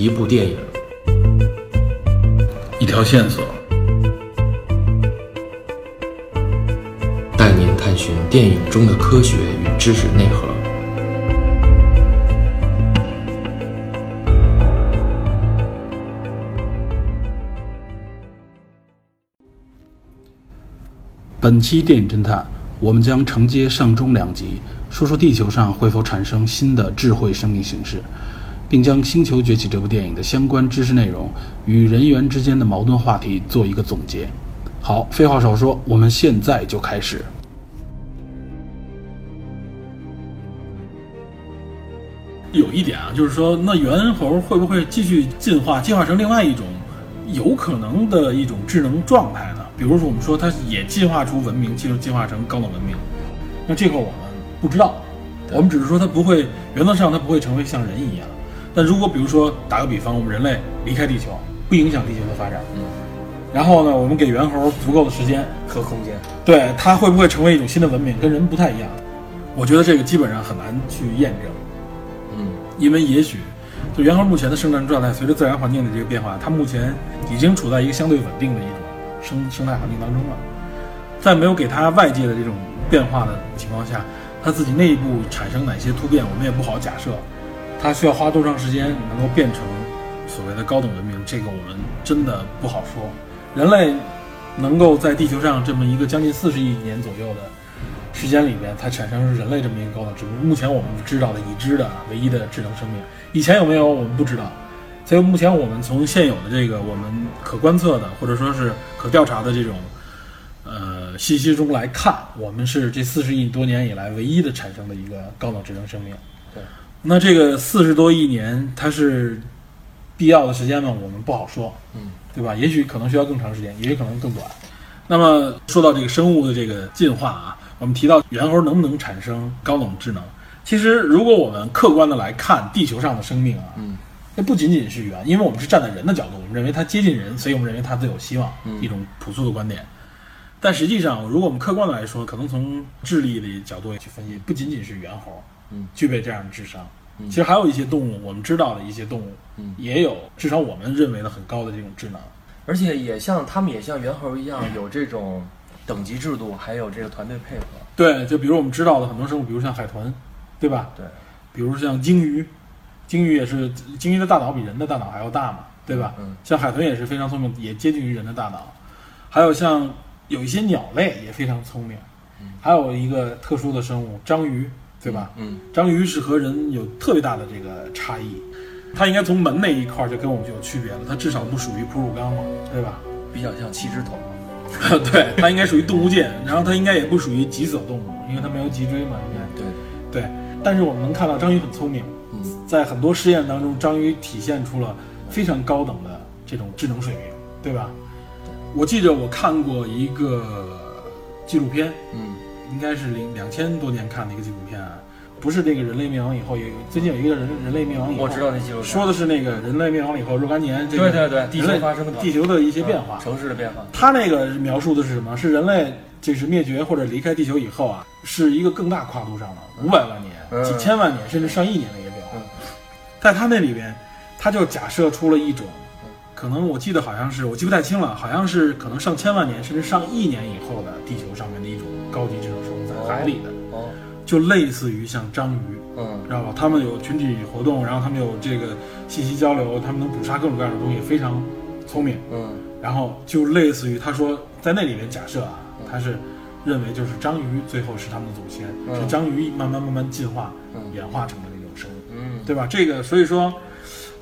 一部电影，一条线索，带您探寻电影中的科学与知识内核。本期电影侦探，我们将承接上中两集，说说地球上会否产生新的智慧生命形式，并将《星球崛起》这部电影的相关知识内容与人员之间的矛盾话题做一个总结。好，废话少说，我们现在就开始。有一点啊，就是说，那猿猴会不会继续进化，进化成另外一种有可能的一种智能状态呢？比如说，我们说它也进化出文明，进入进化成高等文明，那这个我们不知道，我们只是说它不会，原则上它不会成为像人一样。但如果比如说打个比方，我们人类离开地球，不影响地球的发展，嗯，然后呢，我们给猿猴足够的时间，和空间，对它会不会成为一种新的文明，跟人不太一样？我觉得这个基本上很难去验证。嗯因为也许，就猿猴目前的生存状态，随着自然环境的这个变化，它目前已经处在一个相对稳定的一种生生态环境当中了。在没有给它外界的这种变化的情况下，它自己内部产生哪些突变，我们也不好假设。它需要花多长时间能够变成所谓的高等文明，这个我们真的不好说。人类能够在地球上这么一个将近四十亿年左右的时间里边，才产生人类这么一个高等智能。目前我们知道的已知的唯一的智能生命，以前有没有我们不知道。所以目前我们从现有的这个我们可观测的或者说是可调查的这种呃信息中来看，我们是这四十亿多年以来唯一的产生的一个高等智能生命。对，那这个四十多亿年它是必要的时间吗？我们不好说。嗯，对吧？也许可能需要更长时间，也可能更短。那么说到这个生物的这个进化啊，我们提到猿猴能不能产生高等智能？其实，如果我们客观的来看地球上的生命啊，嗯，那不仅仅是猿，因为我们是站在人的角度，我们认为它接近人，所以我们认为它最有希望，嗯一种朴素的观点。但实际上，如果我们客观的来说，可能从智力的角度去分析，不仅仅是猿猴，嗯，具备这样的智商。嗯其实还有一些动物，我们知道的一些动物，嗯也有至少我们认为的很高的这种智能。而且也像他们也像猿猴一样有这种等级制度，还有这个团队配合。对，就比如我们知道的很多生物，比如像海豚，对吧？对，比如像鲸鱼，鲸鱼也是，鲸鱼的大脑比人的大脑还要大嘛，对吧？嗯像海豚也是非常聪明，也接近于人的大脑。还有像有一些鸟类也非常聪明，嗯还有一个特殊的生物章鱼，对吧？嗯，章鱼是和人有特别大的这个差异，它应该从门那一块儿就跟我们就有区别了，它至少不属于哺乳纲嘛，对吧？比较像七只头。对，它应该属于动物界，然后它应该也不属于脊索动物，因为它没有脊椎嘛，应该。对，对，但是我们能看到章鱼很聪明，嗯在很多实验当中，章鱼体现出了非常高等的这种智能水平，对吧？我记着我看过一个纪录片，嗯应该是零两千多年看的一个纪录片啊，不是那个人类灭亡以后，有最近有一个人人类灭亡以后，我知道那纪录片说的是那个人类灭亡以后若干年，这个对对对，地球发生的地球的一些变化，城市的变化。他那个描述的是什么？是人类就是灭绝或者离开地球以后啊，是一个更大跨度上的五百万年、嗯几千万年甚至上亿年的一个变化嗯。在他那里边，他就假设出了一种嗯，可能我记得好像是我记不太清了，好像是可能上千万年甚至上亿年以后的地球上面的一种高级这种生物，在海里的，哦，就类似于像章鱼，嗯。知道吧？他们有群体活动，然后他们有这个信息交流，他们能捕杀各种各样的东西，非常聪明。嗯。然后就类似于他说，在那里面假设啊，嗯。他是认为就是章鱼最后是他们的祖先，嗯。是章鱼慢慢慢慢进化、嗯。演化成的那种生物，嗯，对吧？这个所以说，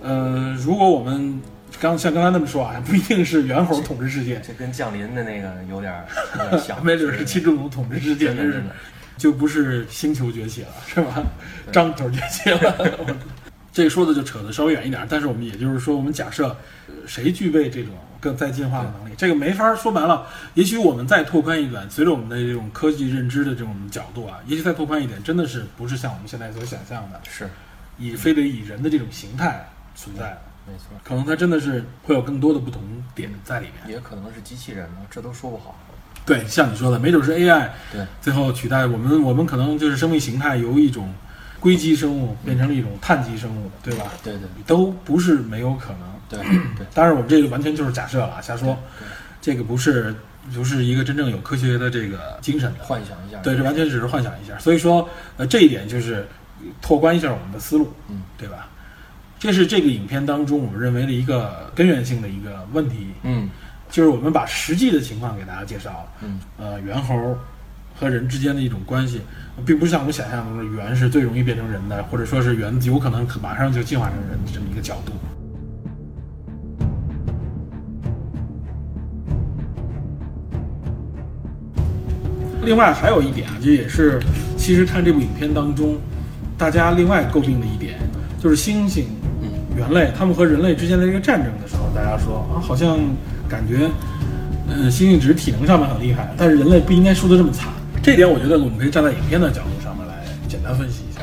呃，如果我们刚像刚才那么说啊，不一定是猿猴统治世界，这跟降临的那个有点儿 有点像，没准是七种族统治世界，真是的。就不是星球崛起了，是吧？张头崛起了。这个说的就扯得稍微远一点，但是我们也就是说，我们假设呃谁具备这种更再进化的能力，这个没法说白了。也许我们再拓宽一点，随着我们的这种科技认知的这种角度啊，也许再拓宽一点，真的是不是像我们现在所想象的，是以非得以人的这种形态存在的，没错，可能它真的是会有更多的不同点在里面。也可能是机器人呢，这都说不好。对，像你说的，没准是 AI 对，最后取代我们，我们可能就是生命形态由一种硅基生物变成了一种碳基生物，对吧？对对都不是没有可能。对对，当然，我们这个完全就是假设了，瞎说，这个不是不是一个真正有科学的这个精神的。幻想一下，对，这完全只是幻想一下。所以说，呃，这一点就是拓宽一下我们的思路，嗯，对吧？这是这个影片当中我们认为的一个根源性的一个问题，嗯就是我们把实际的情况给大家介绍了。嗯呃，猿猴和人之间的一种关系，并不是像我们想象中的猿是最容易变成人的，或者说是猿有可能马上就进化成人的这么一个角度。另外还有一点啊，这也是其实看这部影片当中，大家另外诟病的一点，就是猩猩、嗯猿类他们和人类之间的这个战争的时候，大家说啊，好像感觉，呃，猩猩只是体能上面很厉害，但是人类不应该输得这么惨。这点我觉得我们可以站在影片的角度上面来简单分析一下。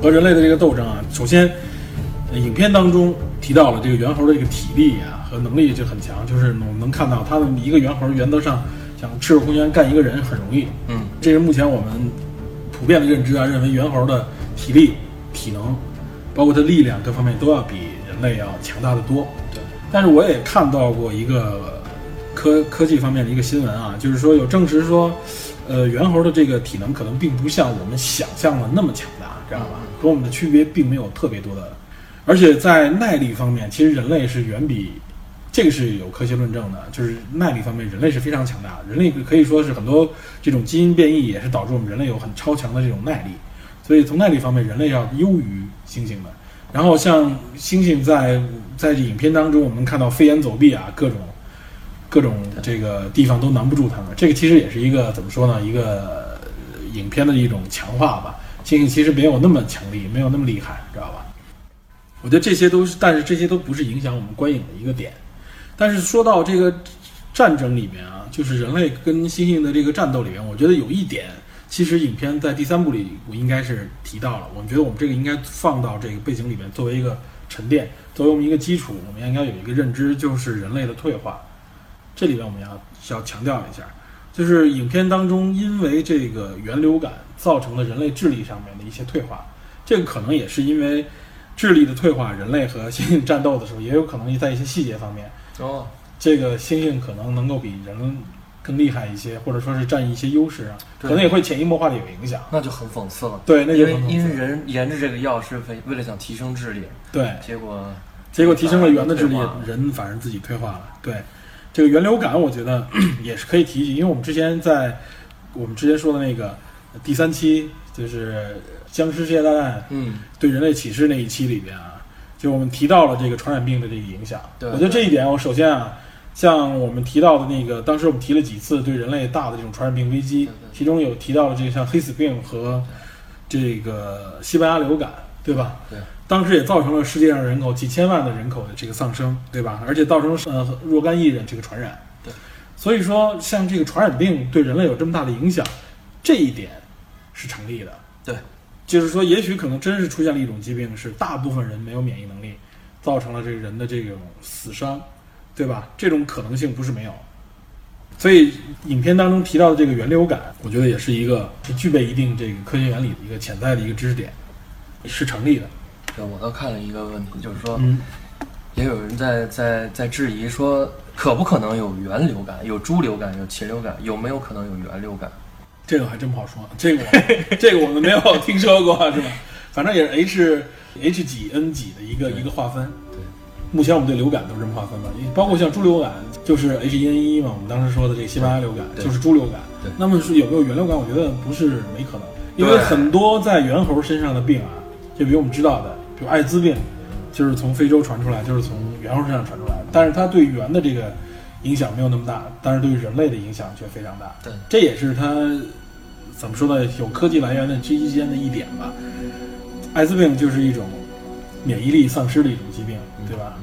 和人类的这个斗争啊，首先，呃影片当中提到了这个猿猴的这个体力啊和能力就很强，就是我们能看到他们一个猿猴原则上想赤手空拳干一个人很容易，嗯这是目前我们普遍的认知啊，认为猿猴的体力、体能，包括它力量各方面都要比人类要强大的多。对，但是我也看到过一个科科技方面的一个新闻啊，就是说有证实说，呃，猿猴的这个体能可能并不像我们想象的那么强大，知道吧？和我们的区别并没有特别多的，而且在耐力方面，其实人类是远比这个是有科学论证的，就是耐力方面，人类是非常强大的。人类可以说是很多这种基因变异也是导致我们人类有很超强的这种耐力，所以从耐力方面，人类要优于猩猩们。然后像猩猩在在影片当中，我们看到飞檐走壁啊，各种各种这个地方都难不住他们。这个其实也是一个怎么说呢？一个影片的一种强化吧。猩猩其实没有那么强力，没有那么厉害，知道吧？我觉得这些都是，但是这些都不是影响我们观影的一个点。但是说到这个战争里面啊，就是人类跟猩猩的这个战斗里面，我觉得有一点，其实影片在第三部里我应该是提到了。我们觉得我们这个应该放到这个背景里面，作为一个沉淀，作为我们一个基础，我们应该有一个认知，就是人类的退化。这里边我们要需要强调一下，就是影片当中因为这个源流感造成了人类智力上面的一些退化，这个可能也是因为智力的退化，人类和猩猩战斗的时候，也有可能在一些细节方面。哦，这个猩猩可能能够比人更厉害一些，或者说是占一些优势啊，可能也会潜移默化的有影响。那就很讽刺了。对，那因为就很讽刺因为人研制这个药是为为了想提升智力，对，结果结果提升了猿的智力，人反而自己退化了。对，这个源流感，我觉得 也是可以提及，因为我们之前在我们之前说的那个第三期，就是僵尸世界大战嗯，对人类启示那一期里边啊，就我们提到了这个传染病的这个影响。对我觉得这一点，我首先啊，像我们提到的那个，当时我们提了几次对人类大的这种传染病危机其中有提到了这个像黑死病和这个西班牙流感，对吧？对。当时也造成了世界上人口几千万的人口的这个丧生，对吧？而且造成了呃若干亿人这个传染。对。所以说，像这个传染病对人类有这么大的影响，这一点是成立的。对。就是说，也许可能真是出现了一种疾病，是大部分人没有免疫能力，造成了这个人的这种死伤，对吧？这种可能性不是没有。所以，影片当中提到的这个源流感，我觉得也是一个是具备一定这个科学原理的一个潜在的一个知识点，是成立的。对我倒看了一个问题，就是说，嗯，也有人在在在质疑说，可不可能有源流感、有猪流感、有禽流感，有没有可能有源流感？这个还真不好说，这个我 这个我们没有听说过，是吧？反正也是 H H 几 N 几的一个一个划分。对，目前我们对流感都是这么划分的，包括像猪流感，就是 H1N1 嘛，我们当时说的这个西班牙流感就是猪流感。那么是有没有猿流感？我觉得不是没可能，因为很多在猿猴身上的病啊，就比如我们知道的，比如艾滋病，就是从非洲传出来，就是从猿猴身上传出来的，但是它对猿的这个影响没有那么大，但是对于人类的影响却非常大。对，这也是它怎么说呢？有科技来源的之间的一点吧。艾滋病就是一种免疫力丧失的一种疾病，对吧？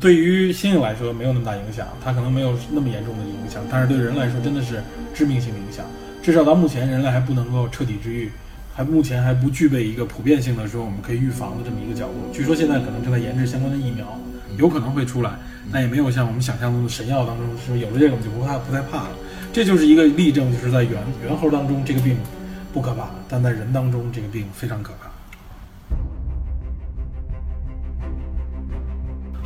对于猩猩来说没有那么大影响，它可能没有那么严重的影响，但是对人来说真的是致命性的影响。至少到目前，人类还不能够彻底治愈，还目前还不具备一个普遍性的说我们可以预防的这么一个角度。据说现在可能正在研制相关的疫苗，有可能会出来，但也没有像我们想象中的神药当中说有了这个我们就不怕不太怕了。这就是一个例证，就是在猿猿猴当中这个病不可怕，但在人当中这个病非常可怕。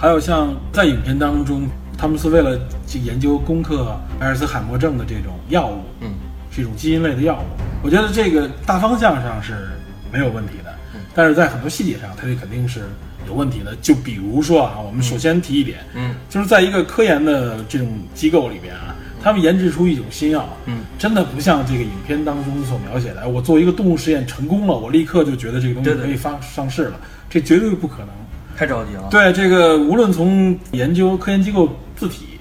还有像在影片当中，他们是为了去研究攻克阿尔茨海默症的这种药物，嗯，是一种基因类的药物。我觉得这个大方向上是没有问题的，但是在很多细节上，它这肯定是有问题的。就比如说啊，我们首先提一点，嗯，就是在一个科研的这种机构里边啊，他们研制出一种新药，嗯，真的不像这个影片当中所描写的，哎我做一个动物实验成功了，我立刻就觉得这个东西可以发上市了，这绝对不可能。太着急了。对这个，无论从研究科研机构字体，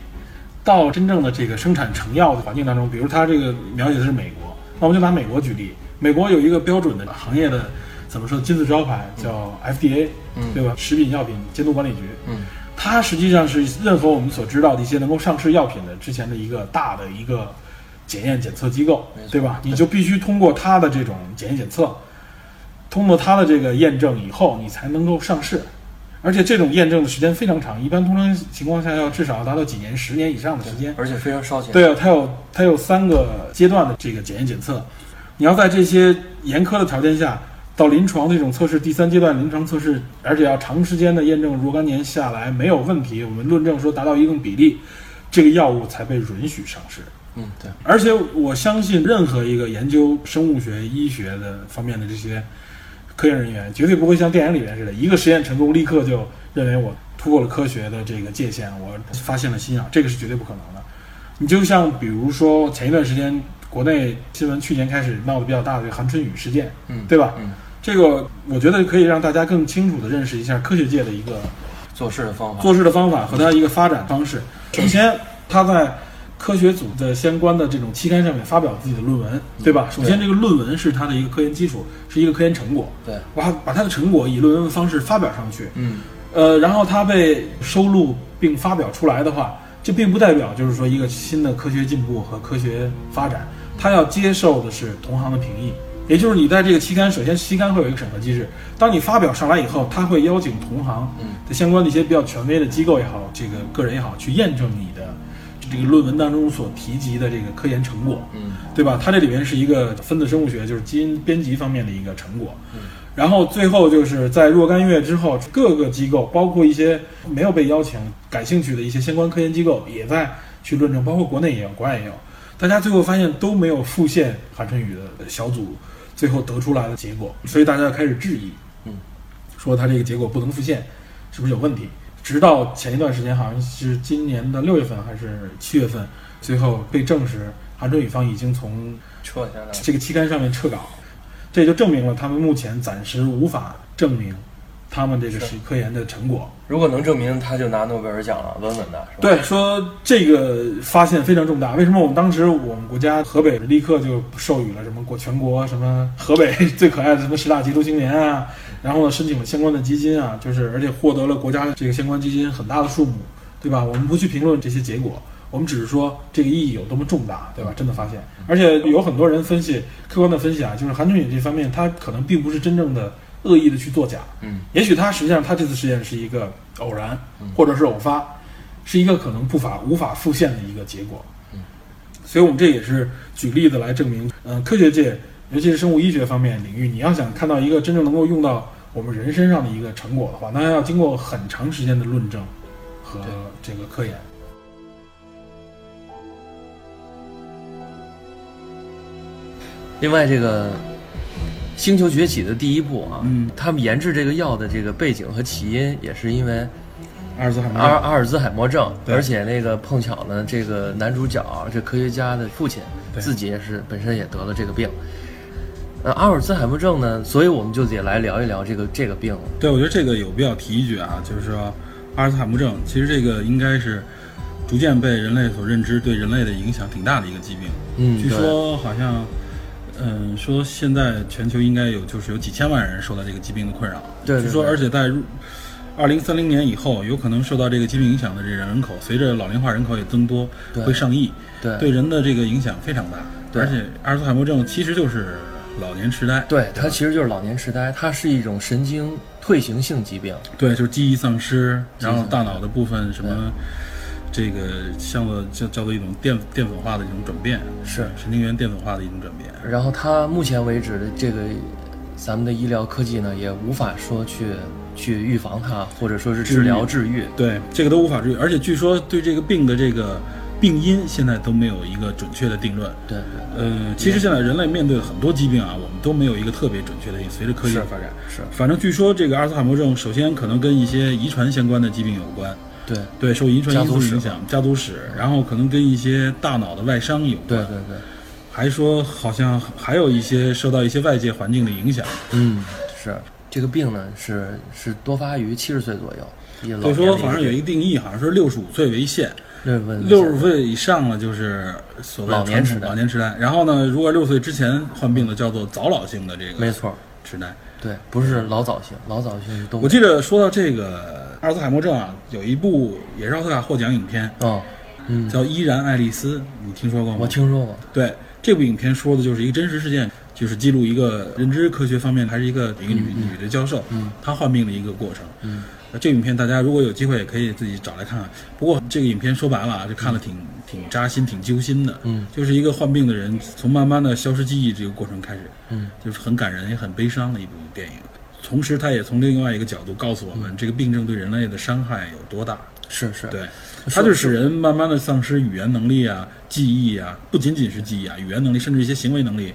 到真正的这个生产成药的环境当中，比如它这个描写的是美国，那我们就拿美国举例，美国有一个标准的行业的怎么说金字招牌叫 FDA，、嗯对吧？食品药品监督管理局，嗯，它实际上是任何我们所知道的一些能够上市药品的之前的一个大的一个检验检测机构对吧？你就必须通过它的这种检验检测，通过它的这个验证以后，你才能够上市。而且这种验证的时间非常长，一般通常情况下要至少要达到几年、十年以上的时间。而且非常烧钱。对啊，它有它有三个阶段的这个检验检测，你要在这些严苛的条件下，到临床这种测试第三阶段临床测试，而且要长时间的验证若干年下来没有问题，我们论证说达到一定比例，这个药物才被允许上市。嗯，对，而且我相信，任何一个研究生物学、医学的方面的这些科研人员，绝对不会像电影里面似的，一个实验成功，立刻就认为我突破了科学的这个界限，我发现了新药，这个是绝对不可能的。你就像比如说前一段时间国内新闻去年开始闹得比较大的这个韩春雨事件，嗯，对吧？嗯，这个我觉得可以让大家更清楚地认识一下科学界的一个做事的方法。做事的方法和它一个发展方式。首先，它在科学组的相关的这种期刊上面发表自己的论文，对吧？首先，这个论文是他的一个科研基础，是一个科研成果。对，把把他的成果以论文的方式发表上去，嗯，呃，然后它被收录并发表出来的话，这并不代表就是说一个新的科学进步和科学发展，它要接受的是同行的评议，也就是你在这个期刊，首先期刊会有一个审核机制，当你发表上来以后，它会邀请同行嗯的相关的一些比较权威的机构也好，这个个人也好，去验证你的这个论文当中所提及的这个科研成果。嗯，对吧？它这里面是一个分子生物学，就是基因编辑方面的一个成果。嗯然后最后就是在若干月之后，各个机构，包括一些没有被邀请、感兴趣的一些相关科研机构，也在去论证，包括国内也有，国外也有。大家最后发现都没有复现韩春雨的小组最后得出来的结果，所以大家开始质疑，嗯，说他这个结果不能复现，是不是有问题？直到前一段时间，好像是今年的六月份还是七月份，最后被证实韩春雨方已经从撤下来。这个期刊上面撤稿，这就证明了他们目前暂时无法证明他们这个是是科研的成果。如果能证明，他就拿诺贝尔奖了，稳稳的，对，说这个发现非常重大。为什么我们当时我们国家河北立刻就授予了什么国全国什么河北 最可爱的什么十大杰出青年啊，然后呢申请了相关的基金啊，就是而且获得了国家这个相关基金很大的数目，对吧？我们不去评论这些结果。我们只是说这个意义有多么重大，对吧？真的发现，而且有很多人分析，客观的分析啊，就是韩春雨这方面，他可能并不是真正的恶意的去作假，嗯，也许他实际上他这次实验是一个偶然嗯，或者是偶发，是一个可能不法无法复现的一个结果。嗯，所以我们这也是举例子来证明，嗯、科学界尤其是生物医学方面领域，你要想看到一个真正能够用到我们人身上的一个成果的话，那要经过很长时间的论证和这个科研。另外，这个《星球崛起》的第一部啊，嗯他们研制这个药的这个背景和起因，也是因为阿尔兹海默阿症阿尔兹海默症，而且那个碰巧呢，这个男主角这科学家的父亲自己也是本身也得了这个病。呃，阿尔茨海默症呢，所以我们就得来聊一聊这个这个病了。对，我觉得这个有必要提一句啊，就是说阿尔茨海默症，其实这个应该是逐渐被人类所认知，对人类的影响挺大的一个疾病。嗯据说好像，嗯，说现在全球应该有就是有几千万人受到这个疾病的困扰。对对据说而且在二零三零年以后，有可能受到这个疾病影响的这个人口，随着老龄化人口也增多，会上亿，对对人的这个影响非常大。对而且阿尔茨海默症其实就是老年痴呆。对，它其实就是老年痴呆，它是一种神经退行性疾病。对，就是记忆丧失，然后大脑的部分什么这个像做叫叫做一种淀淀粉化的一种转变，是神经元淀粉化的一种转变。然后它目前为止的这个咱们的医疗科技呢，也无法说去去预防它，或者说是治疗治愈。对，这个都无法治愈，而且据说对这个病的这个病因现在都没有一个准确的定论。对对，呃，其实现在人类面对很多疾病啊，我们都没有一个特别准确的定义。随着科技的发展，是，反正据说这个阿尔兹海默症，首先可能跟一些遗传相关的疾病有关，对。对，受遗传因素影响，家族史，然后可能跟一些大脑的外伤有关，对对对，还说好像还有一些受到一些外界环境的影响。嗯，是。这个病呢是是多发于七十岁左右，所以说，好像有一个定义，好像是六十五岁为限，六十问六十岁以上了就是所谓老年痴呆。老年痴呆。然后呢，如果六岁之前患病的，叫做早老性的这个没错，痴呆。对，不是老早性，老早性是东我记得说到这个阿尔兹海默症啊，有一部也是奥斯卡获奖影片，哦，嗯，叫《依然爱丽丝》，你听说过吗？我听说过，对这部影片说的就是一个真实事件，就是记录一个认知科学方面还是一个一个女、女的教授，嗯，她患病的一个过程。嗯，那这个影片大家如果有机会也可以自己找来看看。不过这个影片说白了啊，就看了挺挺扎心、挺揪心的。嗯，就是一个患病的人从慢慢的消失记忆这个过程开始，嗯，就是很感人也很悲伤的一部电影。同时，它也从另外一个角度告诉我们，这个病症对人类的伤害有多大。是是，对，是它就使人慢慢的丧失语言能力啊、记忆啊，不仅仅是记忆啊，语言能力，甚至一些行为能力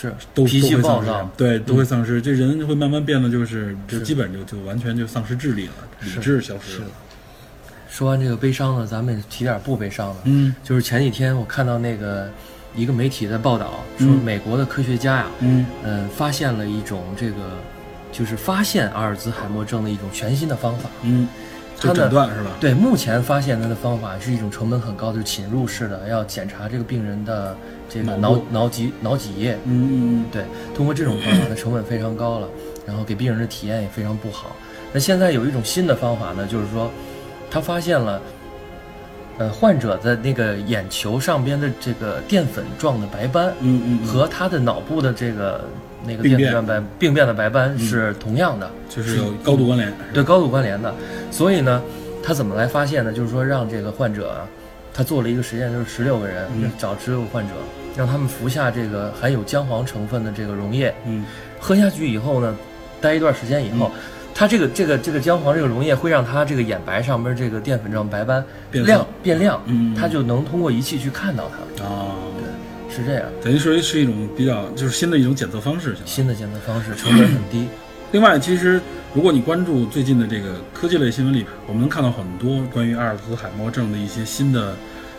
是都脾气都会丧失暴躁，对，都会丧失。这人会慢慢变得就是，就基本就就完全就丧失智力了，理是智消失了。说完这个悲伤呢，咱们提点不悲伤的。嗯就是前几天我看到那个一个媒体在报道，说嗯美国的科学家呀，嗯呃、发现了一种这个，就是发现阿尔兹海默症的一种全新的方法。嗯，就诊断是吧？对，目前发现它的方法是一种成本很高，就是侵入式的，要检查这个病人的这个脑脑脊脑脊液。嗯嗯对，通过这种方法，它成本非常高了，然后给病人的体验也非常不好。那现在有一种新的方法呢，就是说，他发现了，呃，患者的那个眼球上边的这个淀粉状的白斑，嗯嗯嗯，和他的脑部的这个那个淀粉白病变的白斑是同样的，就是有高度关联。对高度关联的。所以呢，他怎么来发现呢？就是说让这个患者啊，他做了一个实验，就是十六个人，嗯找十六个患者，让他们服下这个含有姜黄成分的这个溶液，嗯喝下去以后呢，待一段时间以后，它这个这个这个姜黄这个溶液会让它这个眼白上边这个淀粉状白斑变亮变亮，嗯它就能通过仪器去看到它，啊，是这样。等于说是一种比较就是新的一种检测方式，新的检测方式成本很低，另外，其实如果你关注最近的这个科技类新闻里，我们能看到很多关于阿尔兹海默症的一些新的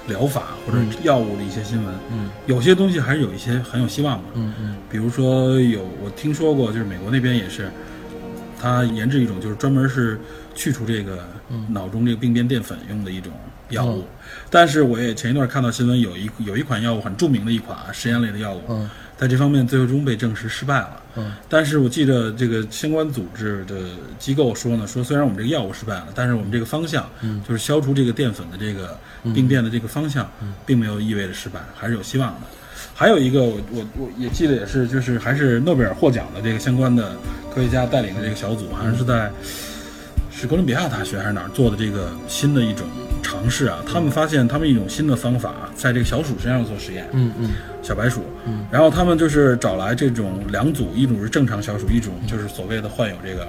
疗法或者嗯药物的一些新闻。嗯有些东西还是有一些很有希望的。嗯嗯比如说有我听说过，就是美国那边也是，他研制一种就是专门是去除这个嗯脑中这个病变淀粉用的一种药物。嗯但是我也前一段看到新闻，有一有一款药物很著名的一款实验类的药物，嗯在这方面最终被证实失败了。嗯但是我记得这个相关组织的机构说呢，说虽然我们这个药物失败了，但是我们这个方向，嗯就是消除这个淀粉的这个病变的这个方向，并没有意味着失败，还是有希望的。还有一个，我我我也记得也是，就是还是诺贝尔获奖的这个相关的科学家带领的这个小组，好像是在是哥伦比亚大学还是哪儿做的这个新的一种尝试啊。他们发现他们一种新的方法，在这个小鼠身上做实验，嗯嗯小白鼠，嗯，然后他们就是找来这种两组，一种是正常小鼠，一种就是所谓的患有这个，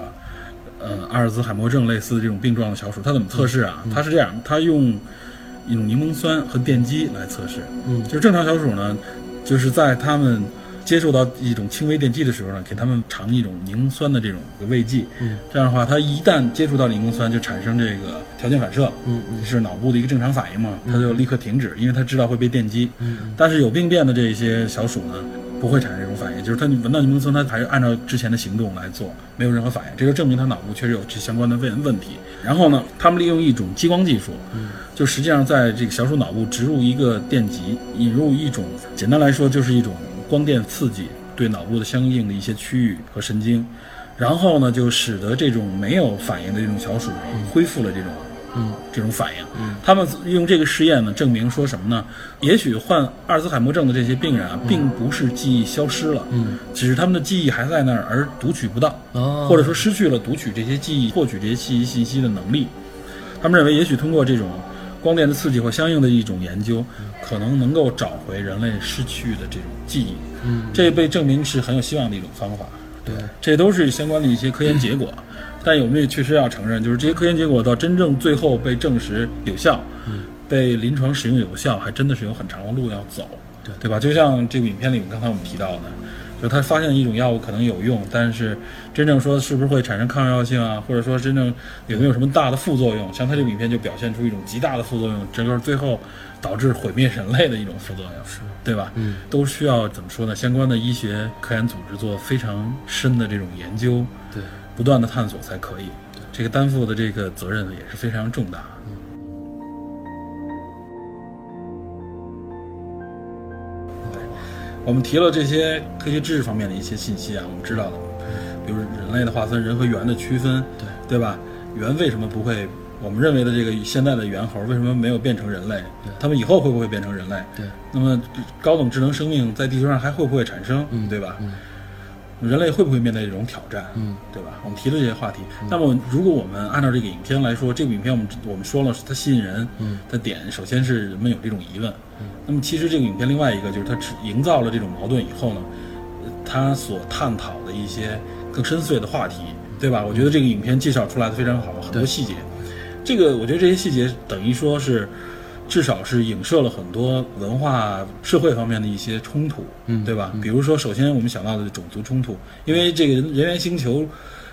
呃，阿尔兹海默症类似的这种病状的小鼠。它怎么测试啊？它是这样，它用一种柠檬酸和电击来测试。嗯就是正常小鼠呢，就是在它们接受到一种轻微电击的时候呢，给他们尝一种柠檬酸的这种慰藉。嗯，这样的话，它一旦接触到柠檬酸，就产生这个条件反射。嗯嗯是脑部的一个正常反应嘛，它就立刻停止，因为它知道会被电击。嗯但是有病变的这些小鼠呢，不会产生这种反应，就是它闻到柠檬酸，它还是按照之前的行动来做，没有任何反应，这就证明它脑部确实有这相关的问问题。然后呢，他们利用一种激光技术，嗯就实际上在这个小鼠脑部植入一个电极，引入一种简单来说就是一种光电刺激，对脑部的相应的一些区域和神经，然后呢，就使得这种没有反应的这种小鼠恢复了这种嗯这种反应。嗯，他们用这个实验呢，证明说什么呢？也许患阿尔兹海默症的这些病人啊，并不是记忆消失了，嗯只是他们的记忆还在那儿，而读取不到，哦，或者说失去了读取这些记忆、获取这些记忆信息的能力。他们认为，也许通过这种光电的刺激或相应的一种研究，可能能够找回人类失去的这种记忆。嗯，这被证明是很有希望的一种方法。对，这都是相关的一些科研结果。但我们也确实要承认，就是这些科研结果到真正最后被证实有效，被临床使用有效，还真的是有很长的路要走，对对吧？就像这个影片里面刚才我们提到的，就他发现一种药物可能有用，但是真正说是不是会产生抗药性啊，或者说真正有没有什么大的副作用，像他这个影片就表现出一种极大的副作用，整个最后导致毁灭人类的一种副作用，是对吧？嗯，都需要怎么说呢？相关的医学科研组织做非常深的这种研究，对，不断的探索才可以。这个担负的这个责任也是非常重大。对，我们提了这些科学知识方面的一些信息啊，我们知道的，比如人类的划分，人和猿的区分，对对吧？猿为什么不会？我们认为的这个现在的猿猴为什么没有变成人类？他们以后会不会变成人类？对，那么高等智能生命在地球上还会不会产生？嗯对吧？嗯人类会不会面对这种挑战？嗯，对吧？我们提了这些话题。那么，如果我们按照这个影片来说，这部影片我们我们说了，它吸引人嗯的点，首先是人们有这种疑问。嗯那么，其实这个影片另外一个就是它只营造了这种矛盾以后呢，呃它所探讨的一些更深邃的话题，对吧？我觉得这个影片介绍出来的非常好，很多细节。这个我觉得这些细节等于说是。至少是影射了很多文化、社会方面的一些冲突，嗯对吧？比如说，首先我们想到的种族冲突，因为这个《人猿星球》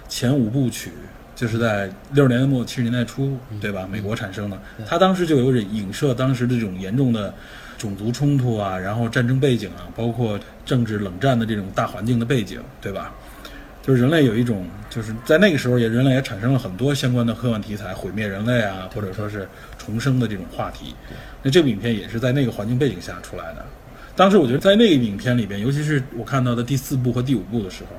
前五部曲就是在六十年代末七十年代初，对吧？美国产生的，它当时就有影射当时的这种严重的种族冲突啊，然后战争背景啊，包括政治冷战的这种大环境的背景，对吧？就是人类有一种，就是在那个时候也人类也产生了很多相关的科幻题材，毁灭人类啊，或者说是重生的这种话题。那这部影片也是在那个环境背景下出来的。当时我觉得在那个影片里边，尤其是我看到的第四部和第五部的时候，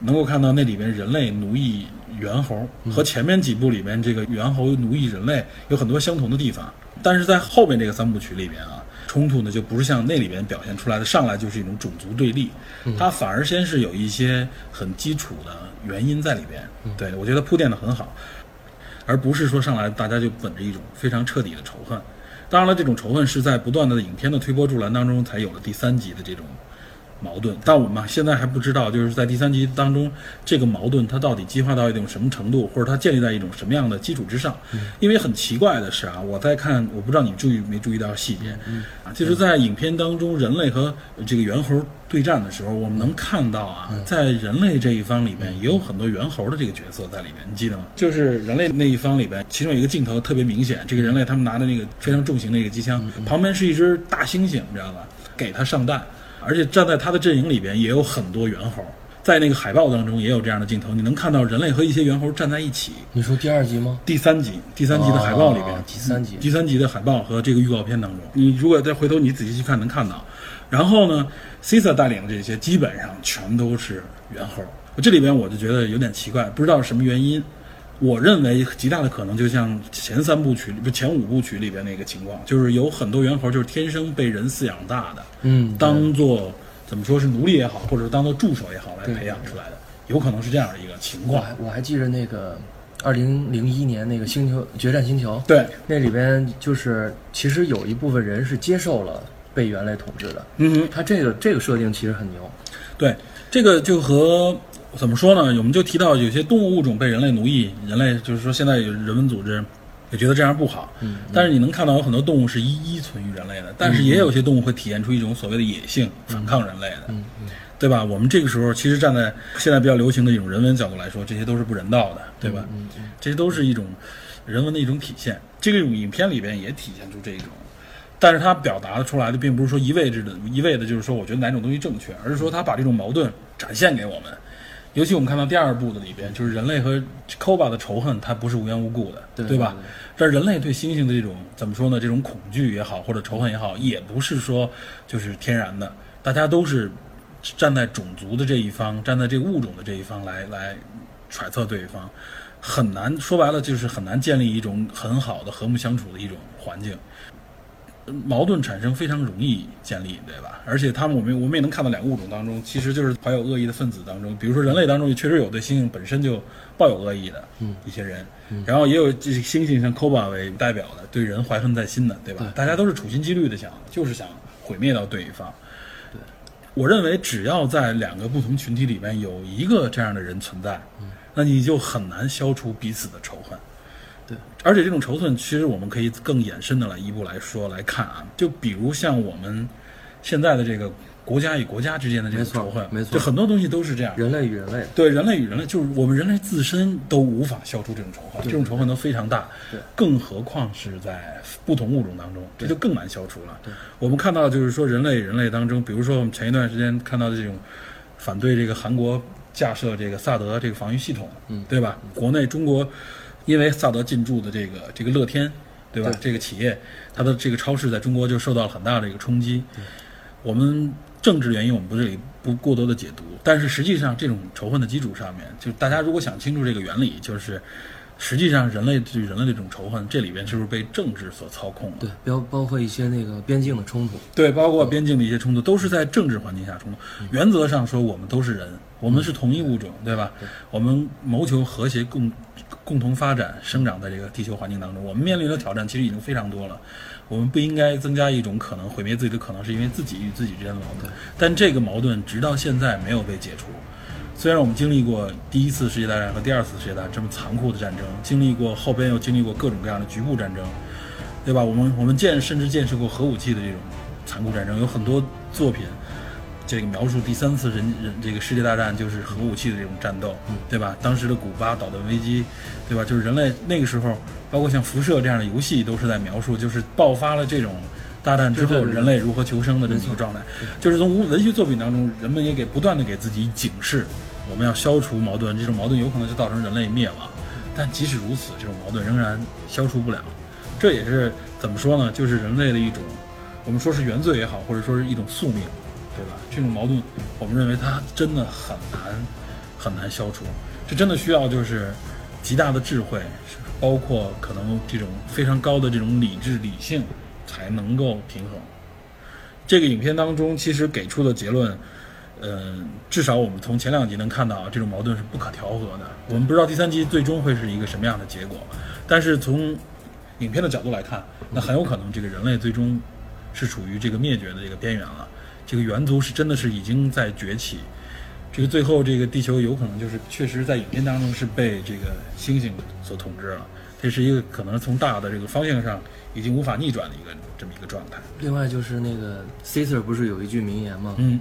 能够看到那里边人类奴役猿猴和前面几部里边这个猿猴奴役人类有很多相同的地方，但是在后面这个三部曲里边啊，冲突呢就不是像那里边表现出来的，上来就是一种种族对立，它反而先是有一些很基础的原因在里边。对我觉得铺垫的很好，而不是说上来大家就本着一种非常彻底的仇恨。当然了，这种仇恨是在不断的影片的推波助澜当中才有了第三集的这种矛盾。但我们现在还不知道，就是在第三集当中，这个矛盾它到底激化到一种什么程度，或者它建立在一种什么样的基础之上。因为很奇怪的是啊，我在看，我不知道你注意没注意到细节啊，就是在影片当中，人类和这个猿猴对战的时候，我们能看到啊，在人类这一方里面也有很多猿猴的这个角色在里面，你记得吗？就是人类那一方里边，其中有一个镜头特别明显，这个人类他们拿的那个非常重型的一个机枪，旁边是一只大猩猩，你知道吧？给他上弹，而且站在他的阵营里边也有很多猿猴。在那个海报当中也有这样的镜头，你能看到人类和一些猿猴站在一起。你说第二集吗？第三集，第三集的海报里边，哦第三集第三集的海报和这个预告片当中，你如果再回头你仔细去看，能看到。然后呢，Cisa 带领的这些基本上全都是猿猴。这里边我就觉得有点奇怪，不知道是什么原因。我认为极大的可能就像前三部曲，不前五部曲里边那个情况，就是有很多猿猴就是天生被人饲养大的，嗯，当做怎么说是奴隶也好，或者是当做助手也好来培养出来的，有可能是这样的一个情况。我还我还记着那个二零零一年那个星球决战星球，对，那里边就是其实有一部分人是接受了被猿类统治的，嗯哼。它这个这个设定其实很牛，对，这个就和怎么说呢？我们就提到有些动物物种被人类奴役，人类就是说现在有人文组织也觉得这样不好。嗯，但是你能看到有很多动物是依依存于人类的，但是也有些动物会体现出一种所谓的野性，反抗人类的。嗯嗯对吧？我们这个时候其实站在现在比较流行的一种人文角度来说，这些都是不人道的，对吧？嗯嗯这些都是一种人文的一种体现。这个影片里边也体现出这种，但是它表达出来的并不是说一味着的一味的就是说我觉得哪种东西正确，而是说它把这种矛盾展现给我们。尤其我们看到第二部的里边，就是人类和 Koba 的仇恨，它不是无缘无故的，对吧？但人类对猩猩的这种怎么说呢？这种恐惧也好，或者仇恨也好，也不是说就是天然的，大家都是站在种族的这一方，站在这个物种的这一方来来揣测对方，很难说白了就是很难建立一种很好的和睦相处的一种环境。矛盾产生非常容易建立，对吧？而且他们我们我们也能看到两个物种当中，其实就是怀有恶意的分子当中，比如说人类当中也确实有对猩猩本身就抱有恶意的一些人，然后也有这猩猩像 Koba 为代表的对人怀恨在心的，对吧？大家都是处心积虑的想，就是想毁灭到对方。对，我认为只要在两个不同群体里面有一个这样的人存在，那你就很难消除彼此的仇恨。对，而且这种仇恨，其实我们可以更延伸的来一步来说来看啊，就比如像我们现在的这个国家与国家之间的这种仇恨，没错就很多东西都是这样。人类与人类，对人类与人类，就是我们人类自身都无法消除这种仇恨，这种仇恨都非常大，对更何况是在不同物种当中，这就更难消除了对。我们看到就是说，人类与人类当中，比如说我们前一段时间看到的这种反对这个韩国架设这个萨德这个防御系统，嗯对吧？国内中国因为萨德进驻的这个这个乐天，对吧？对这个企业它的这个超市在中国就受到了很大的一个冲击。我们政治原因我们不这里不过多的解读，但是实际上这种仇恨的基础上面，就大家如果想清楚这个原理，就是实际上人类对人类的这种仇恨，这里边是不是被政治所操控了？对，包包括一些那个边境的冲突，对，包括边境的一些冲突，都是在政治环境下冲突。原则上说，我们都是人，我们是同一物种，对吧？我们谋求和谐共共同发展，生长在这个地球环境当中。我们面临的挑战其实已经非常多了，我们不应该增加一种可能毁灭自己的可能，是因为自己与自己之间的矛盾。但这个矛盾直到现在没有被解除。虽然我们经历过第一次世界大战和第二次世界大战这么残酷的战争，经历过后边又经历过各种各样的局部战争，对吧？我们我们见甚至见识过核武器的这种残酷战争，有很多作品，这个描述第三次人人这个世界大战就是核武器的这种战斗，对吧？当时的古巴导弹危机，对吧？就是人类那个时候，包括像辐射这样的游戏，都是在描述就是爆发了这种大战之后人类如何求生的这么一个状态。就是从文学作品当中，人们也给不断的给自己警示，我们要消除矛盾，这种矛盾有可能就造成人类灭亡。但即使如此，这种矛盾仍然消除不了。这也是怎么说呢？就是人类的一种，我们说是原罪也好，或者说是一种宿命，对吧？这种矛盾，我们认为它真的很难很难消除，这真的需要就是极大的智慧，包括可能这种非常高的这种理智理性，才能够平衡。这个影片当中其实给出的结论，嗯、至少我们从前两集能看到啊，这种矛盾是不可调和的。我们不知道第三集最终会是一个什么样的结果，但是从影片的角度来看，那很有可能这个人类最终是处于这个灭绝的这个边缘了。这个猿族是真的是已经在崛起，这个最后这个地球有可能就是确实在影片当中是被这个猩猩所统治了。这是一个可能从大的这个方向上已经无法逆转的一个这么一个状态。另外就是那个 Caesar 不是有一句名言吗、嗯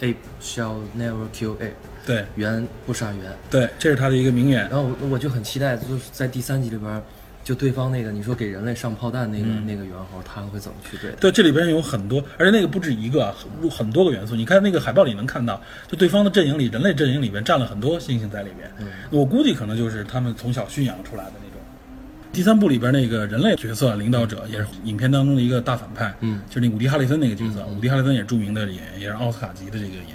，a p e shall never kill ape，对猿不杀猿。对，这是他的一个名言。然后我我就很期待，就是在第三集里边，就对方那个你说给人类上炮弹那个、那个猿猴，他会怎么去对？对，这里边有很多，而且那个不止一个啊，很很多个元素。你看那个海报里能看到，就对方的阵营里，人类阵营里边站了很多猩猩在里边。嗯我估计可能就是他们从小驯养出来的那种。第三部里边那个人类角色领导者，也是影片当中的一个大反派，嗯，就是那伍迪·哈里森那个角色。伍迪·哈里森也是著名的演员，也是奥斯卡级的这个演员。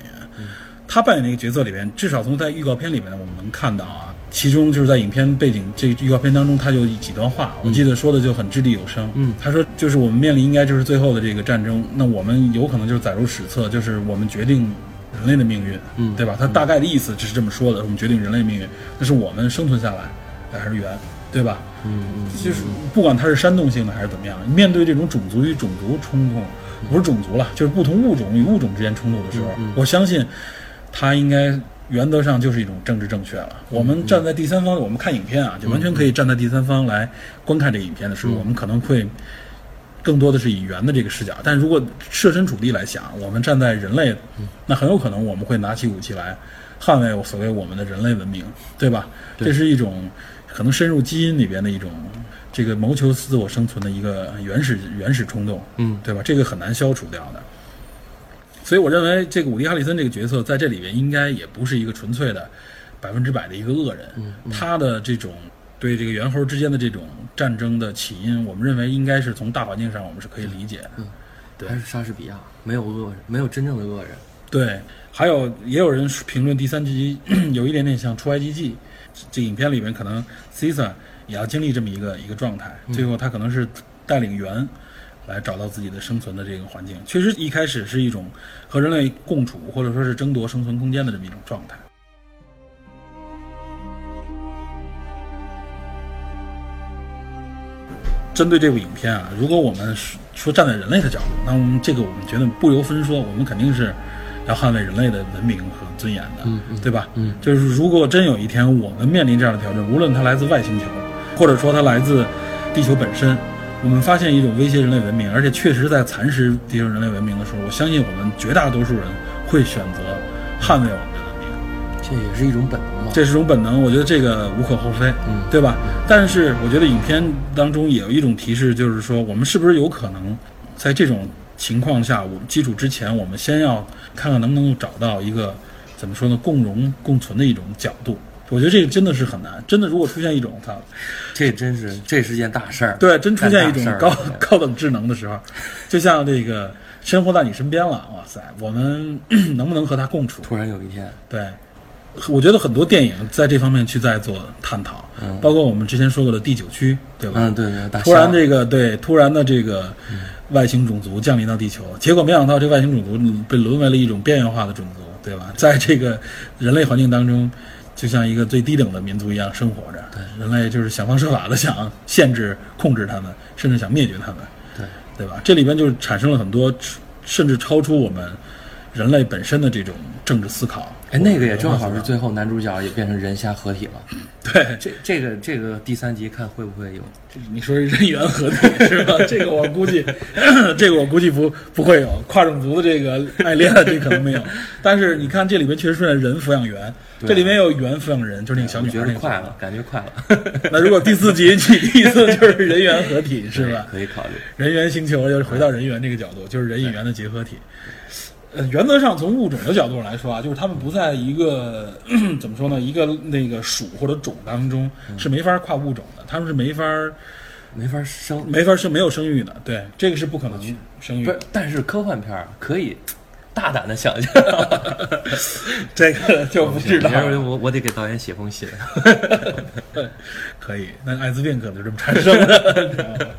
他扮演那个角色里边，至少从在预告片里面我们能看到啊，其中就是在影片背景这预告片当中，他有几段话，我记得说的就很掷地有声。嗯他说就是我们面临应该就是最后的这个战争，那我们有可能就是载入史册，就是我们决定人类的命运，嗯对吧？他大概的意思就是这么说的，我们决定人类命运，那是我们生存下来还是猿，对吧？嗯嗯，就是不管它是煽动性的还是怎么样，面对这种种族与种族冲突，不是种族了，就是不同物种与物种之间冲突的时候，我相信它应该原则上就是一种政治正确了。我们站在第三方，我们看影片啊，就完全可以站在第三方来观看这个影片的时候，嗯我们可能会。更多的是以猿的这个视角，但如果设身处地来想，我们站在人类，那很有可能我们会拿起武器来捍卫所谓我们的人类文明，对吧？对这是一种可能深入基因里边的一种这个谋求自我生存的一个原始原始冲动，嗯对吧？这个很难消除掉的。所以我认为这个伍迪·哈里森这个角色在这里边应该也不是一个纯粹的百分之百的一个恶人，他的这种对这个猿猴之间的这种战争的起因，我们认为应该是从大环境上我们是可以理解的。对还是莎士比亚，没有恶人，没有真正的恶人。对，还有也有人评论第三集 有一点点像《出埃及记》，这影片里面可能 Caesar 也要经历这么一个一个状态，最后他可能是带领猿来找到自己的生存的这个环境。确实，一开始是一种和人类共处，或者说是争夺生存空间的这么一种状态。针对这部影片啊，如果我们说说站在人类的角度，那我们这个我们觉得不由分说，我们肯定是要捍卫人类的文明和尊严的，嗯嗯对吧？嗯，就是如果真有一天我们面临这样的挑战，无论它来自外星球，或者说它来自地球本身，我们发现一种威胁人类文明，而且确实在蚕食地球人类文明的时候，我相信我们绝大多数人会选择捍卫我们的文明。这也是一种本能嘛。这是种本能，我觉得这个无可厚非，嗯对吧？但是我觉得影片当中也有一种提示，就是说我们是不是有可能在这种情况下，我们基础之前，我们先要看看能不能够找到一个怎么说呢，共荣共存的一种角度。我觉得这个真的是很难，真的如果出现一种它，这真是这是件大事儿。对，真出现一种高 高等智能的时候，就像这个生活在你身边了，哇塞，我们 能不能和它共处？突然有一天，对，我觉得很多电影在这方面去在做探讨，嗯包括我们之前说过的第九区，对吧？嗯，对对，突然这个对，突然的这个外星种族降临到地球，结果没想到这外星种族被沦为了一种边缘化的种族，对吧？在这个人类环境当中，就像一个最低等的民族一样生活着。对，人类就是想方设法的想限制、控制他们，甚至想灭绝他们。对对吧？这里边就是产生了很多甚至超出我们人类本身的这种政治思考。哎，那个也正好是最后男主角也变成人虾合体了。对，这这个这个第三集看会不会有？你说是人猿合体是吧？这个我估计，这个我估计不不会有跨种族的这个爱恋，这可能没有。但是你看这里面确实出现人抚养猿，对这里面有猿抚养人，就是那个小女孩那个得快了，。感觉快了，那如果第四集你意思就是人猿合体是吧？可以考虑。人猿星球就是回到人猿这个角度，就是人与猿的结合体。呃，原则上从物种的角度来说啊，就是它们不在一个 怎么说呢，一个那个属或者种当中是没法跨物种的，它们是没法没法生，没法是没有生育的，对，这个是不可能生育的不是，但是科幻片儿可以大胆的想象。这个就不知道。我我得给导演写封信。可以，那艾滋病可能就这么产生的。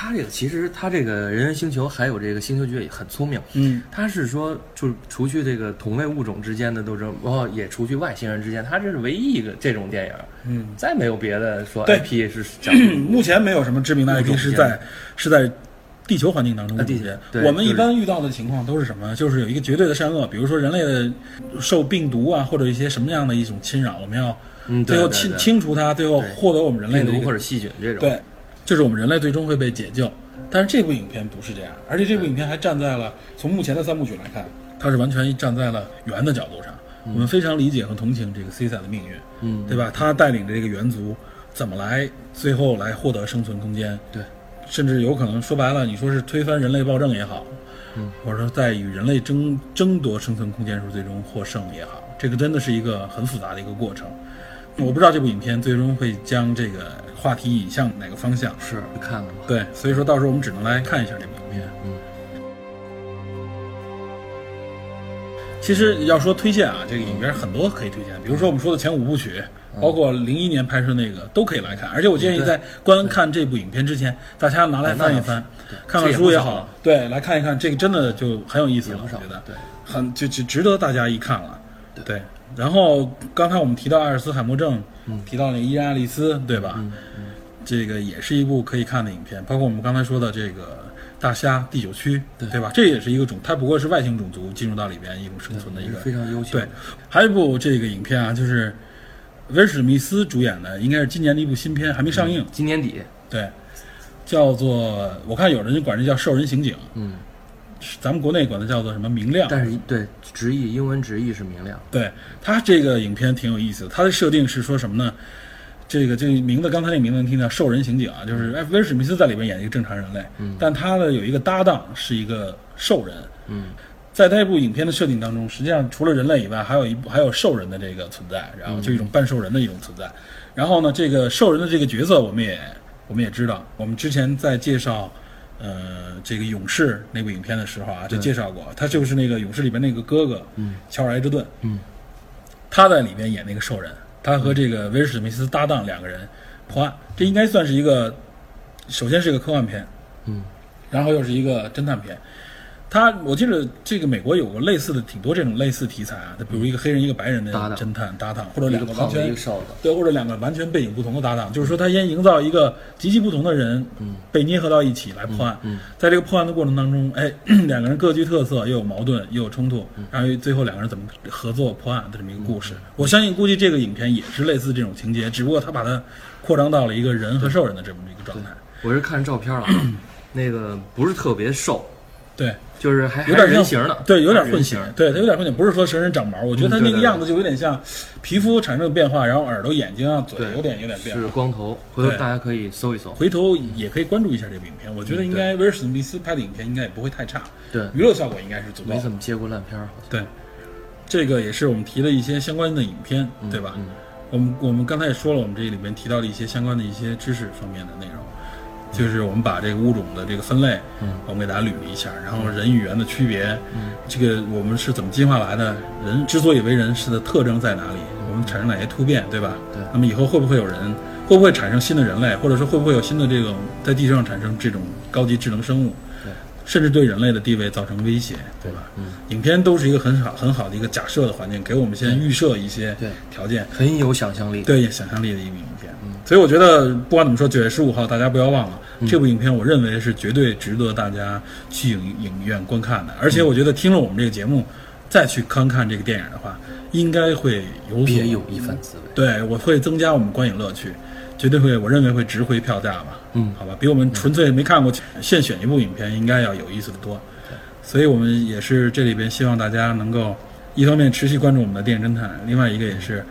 他这个其实他这个人猿星球还有这个星球局也很聪明，嗯，他是说就是除去这个同类物种之间的斗争，然后也除去外星人之间，他这是唯一一个这种电影，嗯，再没有别的说对 IP 是讲目前没有什么知名的物 IP 是在是在地球环境当中的地出现。对我们一般遇到的情况都是什么？就是有一个绝对的善恶，比如说人类的受病毒啊，或者一些什么样的一种侵扰，我们要嗯，最后清清除它，最后获得我们人类毒或者细菌这种，对，就是我们人类最终会被解救。但是这部影片不是这样，而且这部影片还站在了从目前的三部曲来看，它是完全站在了猿的角度上。我们非常理解和同情这个 C 赛的命运，嗯，对吧？他带领着这个猿族怎么来最后来获得生存空间，对，甚至有可能说白了，你说是推翻人类暴政也好，嗯，或者说在与人类争争夺生存空间时候最终获胜也好，这个真的是一个很复杂的一个过程。我不知道这部影片最终会将这个话题引向哪个方向，是看了吗？对，所以说到时候我们只能来看一下这部影片。嗯，其实要说推荐啊，这个影片很多可以推荐，比如说我们说的前五部曲，包括零一年拍摄那个都可以来看。而且我建议在观看这部影片之前，大家拿来翻一翻，看看书也好对，来看一看，这个真的就很有意思我觉得，对，很就就值得大家一看了。对，然后刚才我们提到阿尔茨海默症，嗯提到那个伊安·爱丽丝，对吧？嗯嗯这个也是一部可以看的影片，包括我们刚才说的这个大虾第九区，对吧？这也是一个种，它不过是外星种族进入到里边一种生存的一个。非常优秀对，还有一部这个影片啊，就是威尔史密斯主演的，应该是今年的一部新片，还没上映。今年底，对，叫做我看有人管这叫兽人刑警，嗯，咱们国内管它叫做什么明亮。但是对直译英文直译是明亮，对它这个影片挺有意思的，它的设定是说什么呢？这个这个名字，刚才那名字能听到兽人刑警啊，就是哎威尔史密斯在里边演一个正常人类，嗯但他的有一个搭档是一个兽人，嗯在这部影片的设定当中，实际上除了人类以外，还有一部还有兽人的这个存在，然后就一种半兽人的一种存在。然后呢，这个兽人的这个角色，我们也我们也知道，我们之前在介绍呃这个勇士那部影片的时候啊，就介绍过，他就是那个勇士里边那个哥哥，嗯。乔尔埃德顿，嗯。他在里边演那个兽人，他和这个威尔史密斯搭档两个人破案，这应该算是一个，首先是一个科幻片，嗯。然后又是一个侦探片。他我记得这个美国有过类似的挺多这种类似题材啊，他比如一个黑人一个白人的侦探搭档，或者两个完全对，或者两个完全背景不同的搭档，就是说他先营造一个极其不同的人，被捏合到一起来破案。嗯在这个破案的过程当中，哎，两个人各具特色，又有矛盾，又有冲突，嗯。然后最后两个人怎么合作破案的这么一个故事。我相信，估计这个影片也是类似这种情节，只不过他把它扩张到了一个人和兽人的这么一个状态。我是看照片了，啊，那个不是特别瘦，对，就是还还有点人形的，对，有点混血，对，它有点混血，不是说身上长毛，我觉得他嗯对对对那个样子就有点像皮肤产生了变化，然后耳朵、眼睛啊、嘴有点有点变化是。光头，回头对大家可以搜一搜。回头也可以关注一下这个影片，我觉得应该威尔史密斯拍的影片应该也不会太差，对，娱乐效果应该是足够。没怎么接过烂片对，这个也是我们提的一些相关的影片，对吧？嗯我们我们刚才也说了，我们这里面提到的一些相关的一些知识方面的内容，就是我们把这个物种的这个分类，嗯我们给大家捋了一下，然后人与猿的区别，嗯这个我们是怎么进化来的？人之所以为人，是的特征在哪里？我们产生哪些突变，对吧？对那么以后会不会有人？会不会产生新的人类，或者说会不会有新的这种在地球上产生这种高级智能生物？对，甚至对人类的地位造成威胁，对吧？嗯，影片都是一个很好很好的一个假设的环境，给我们先预设一些对条件，很有想象力。对想象力的一个影片。所以我觉得不管怎么说，九月十五号大家不要忘了、这部影片，我认为是绝对值得大家去影影院观看的。而且我觉得听了我们这个节目，再去观看这个电影的话，应该会有所别有一番滋味。对，我会增加我们观影乐趣，绝对会，我认为会值回票价吧。嗯好吧，比我们纯粹没看过现选一部影片应该要有意思的多。所以我们也是这里边希望大家能够一方面持续关注我们的电影侦探，另外一个也是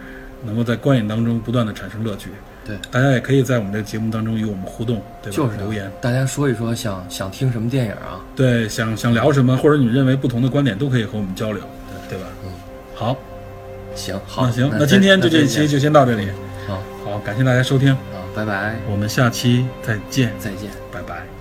能够在观影当中不断的产生乐趣。对，大家也可以在我们这个节目当中与我们互动，对吧？就是留言。大家说一说想想听什么电影啊？对，想想聊什么，或者你认为不同的观点都可以和我们交流，对吧？嗯，好，行，好，那行，那那今天就这一这期就先到这里。好，好，感谢大家收听，好，拜拜，我们下期再见，再见。拜拜。